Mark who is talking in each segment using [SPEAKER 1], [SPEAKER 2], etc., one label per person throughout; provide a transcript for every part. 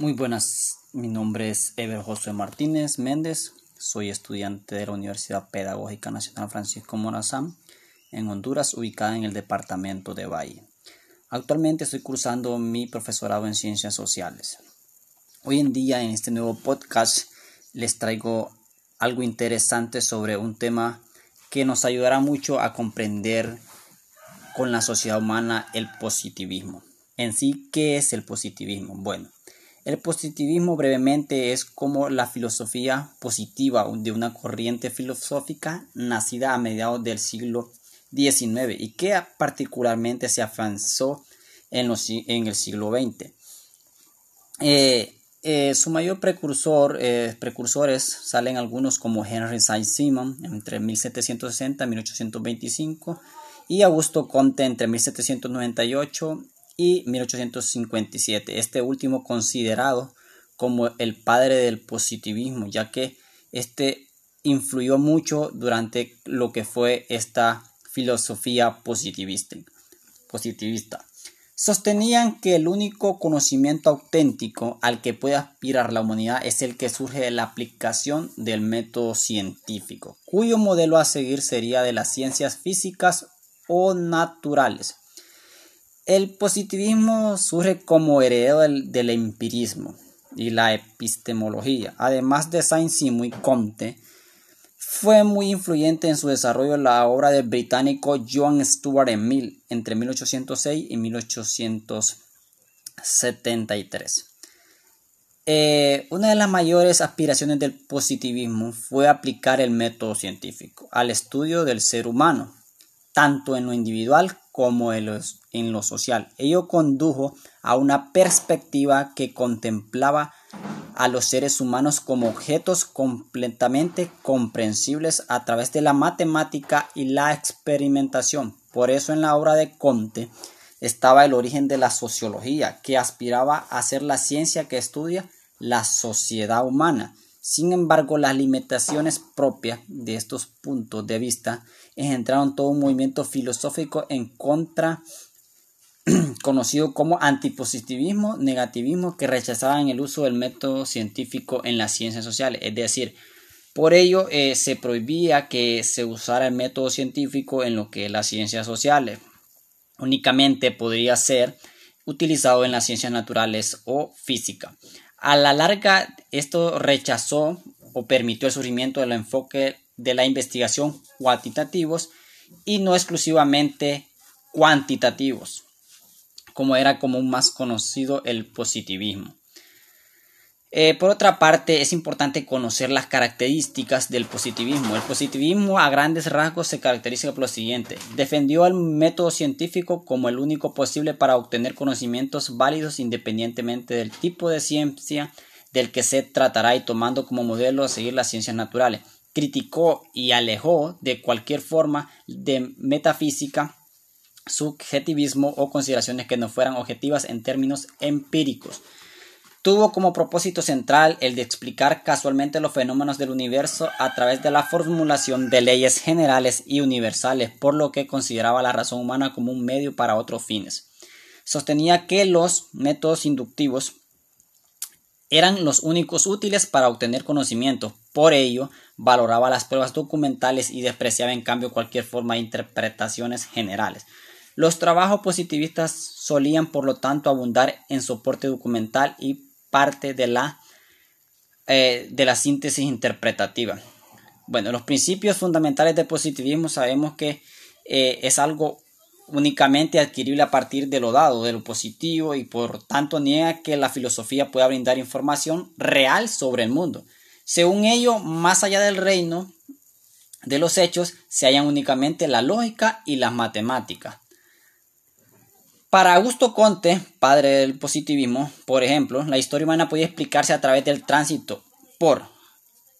[SPEAKER 1] Muy buenas, mi nombre es Ever José Martínez Méndez, soy estudiante de la Universidad Pedagógica Nacional Francisco Morazán en Honduras, ubicada en el departamento de Valle. Actualmente estoy cursando mi profesorado en Ciencias Sociales. Hoy en día en este nuevo podcast les traigo algo interesante sobre un tema que nos ayudará mucho a comprender con la sociedad humana el positivismo. En sí, ¿qué es el positivismo? Bueno, el positivismo brevemente es como la filosofía positiva de una corriente filosófica nacida a mediados del siglo XIX y que particularmente se avanzó en, en el siglo XX. Eh, eh, su mayor precursor, eh, precursores salen algunos como Henry Saint-Simon entre 1760 y 1825 y Augusto Comte entre 1798 y 1857, este último considerado como el padre del positivismo, ya que este influyó mucho durante lo que fue esta filosofía positivista. positivista. Sostenían que el único conocimiento auténtico al que puede aspirar la humanidad es el que surge de la aplicación del método científico, cuyo modelo a seguir sería de las ciencias físicas o naturales. El positivismo surge como heredero del, empirismo y la epistemología. Además de Saint-Simon y Comte, fue muy influyente en su desarrollo la obra del británico John Stuart Mill entre 1806 y 1873. Eh, una de las mayores aspiraciones del positivismo fue aplicar el método científico al estudio del ser humano, tanto en lo individual como en, lo social. Ello condujo a una perspectiva que contemplaba a los seres humanos como objetos completamente comprensibles a través de la matemática y la experimentación. Por eso en la obra de Comte estaba el origen de la sociología, que aspiraba a ser la ciencia que estudia la sociedad humana. Sin embargo, las limitaciones propias de estos puntos de vista engendraron todo un movimiento filosófico en contra conocido como antipositivismo, negativismo, que rechazaban el uso del método científico en las ciencias sociales. Es decir, por ello eh, se prohibía que se usara el método científico en lo que es las ciencias sociales. Únicamente podría ser utilizado en las ciencias naturales o física. A la larga, esto rechazó o permitió el surgimiento del enfoque de la investigación cuantitativos y no exclusivamente cuantitativos, como era como más conocido el positivismo. Eh, por otra parte, es importante conocer las características del positivismo. El positivismo a grandes rasgos se caracteriza por lo siguiente. Defendió el método científico como el único posible para obtener conocimientos válidos independientemente del tipo de ciencia del que se tratará y tomando como modelo a seguir las ciencias naturales criticó y alejó de cualquier forma de metafísica, subjetivismo o consideraciones que no fueran objetivas en términos empíricos. Tuvo como propósito central el de explicar casualmente los fenómenos del universo a través de la formulación de leyes generales y universales, por lo que consideraba la razón humana como un medio para otros fines. Sostenía que los métodos inductivos eran los únicos útiles para obtener conocimiento. Por ello, valoraba las pruebas documentales y despreciaba en cambio cualquier forma de interpretaciones generales. Los trabajos positivistas solían, por lo tanto, abundar en soporte documental y parte de la, eh, de la síntesis interpretativa. Bueno, los principios fundamentales del positivismo sabemos que eh, es algo únicamente adquirible a partir de lo dado, de lo positivo, y por tanto niega que la filosofía pueda brindar información real sobre el mundo. Según ello, más allá del reino de los hechos, se hallan únicamente la lógica y las matemáticas. Para Augusto Conte, padre del positivismo, por ejemplo, la historia humana podía explicarse a través del tránsito por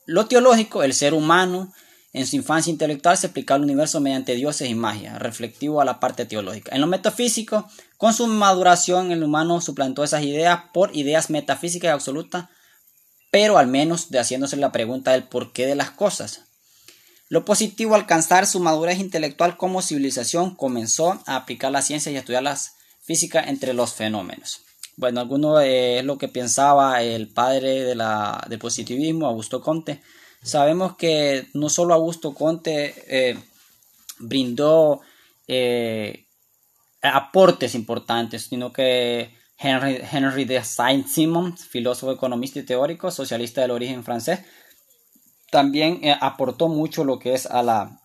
[SPEAKER 1] lo teológico, el ser humano, en su infancia intelectual se explicaba el universo mediante dioses y magia, reflectivo a la parte teológica. En lo metafísico, con su maduración, el humano suplantó esas ideas por ideas metafísicas absolutas, pero al menos de haciéndose la pregunta del porqué de las cosas. Lo positivo, alcanzar su madurez intelectual como civilización, comenzó a aplicar la ciencia y a estudiar la física entre los fenómenos. Bueno, alguno es lo que pensaba el padre de la, del positivismo, Augusto Conte. Sabemos que no solo Augusto Conte brindó aportes importantes, sino que Henry, Henry de Saint-Simon, filósofo, economista y teórico, socialista del origen francés, también eh, aportó mucho lo que es a la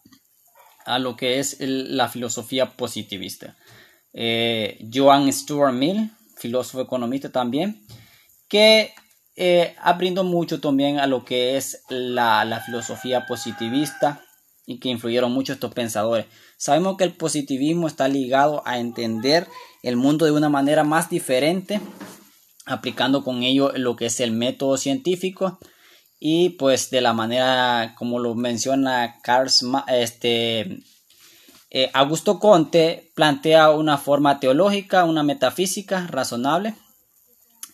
[SPEAKER 1] a lo que es la filosofía positivista. Eh, Joan Stuart Mill, filósofo economista también, que eh, mucho también a lo que es la, la filosofía positivista y que influyeron mucho estos pensadores. Sabemos que el positivismo está ligado a entender el mundo de una manera más diferente, aplicando con ello lo que es el método científico y pues de la manera como lo menciona Carl este eh, Augusto Conte plantea una forma teológica, una metafísica razonable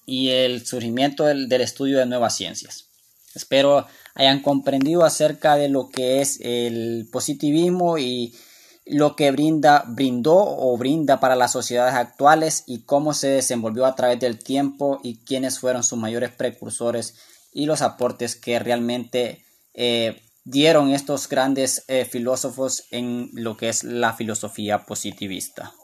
[SPEAKER 1] y el surgimiento del estudio de nuevas ciencias. Espero hayan comprendido acerca de lo que es el positivismo y lo que brinda, brindó o brinda para las sociedades actuales y cómo se desenvolvió a través del tiempo y quiénes fueron sus mayores precursores y los aportes que realmente eh, dieron estos grandes eh, filósofos en lo que es la filosofía positivista.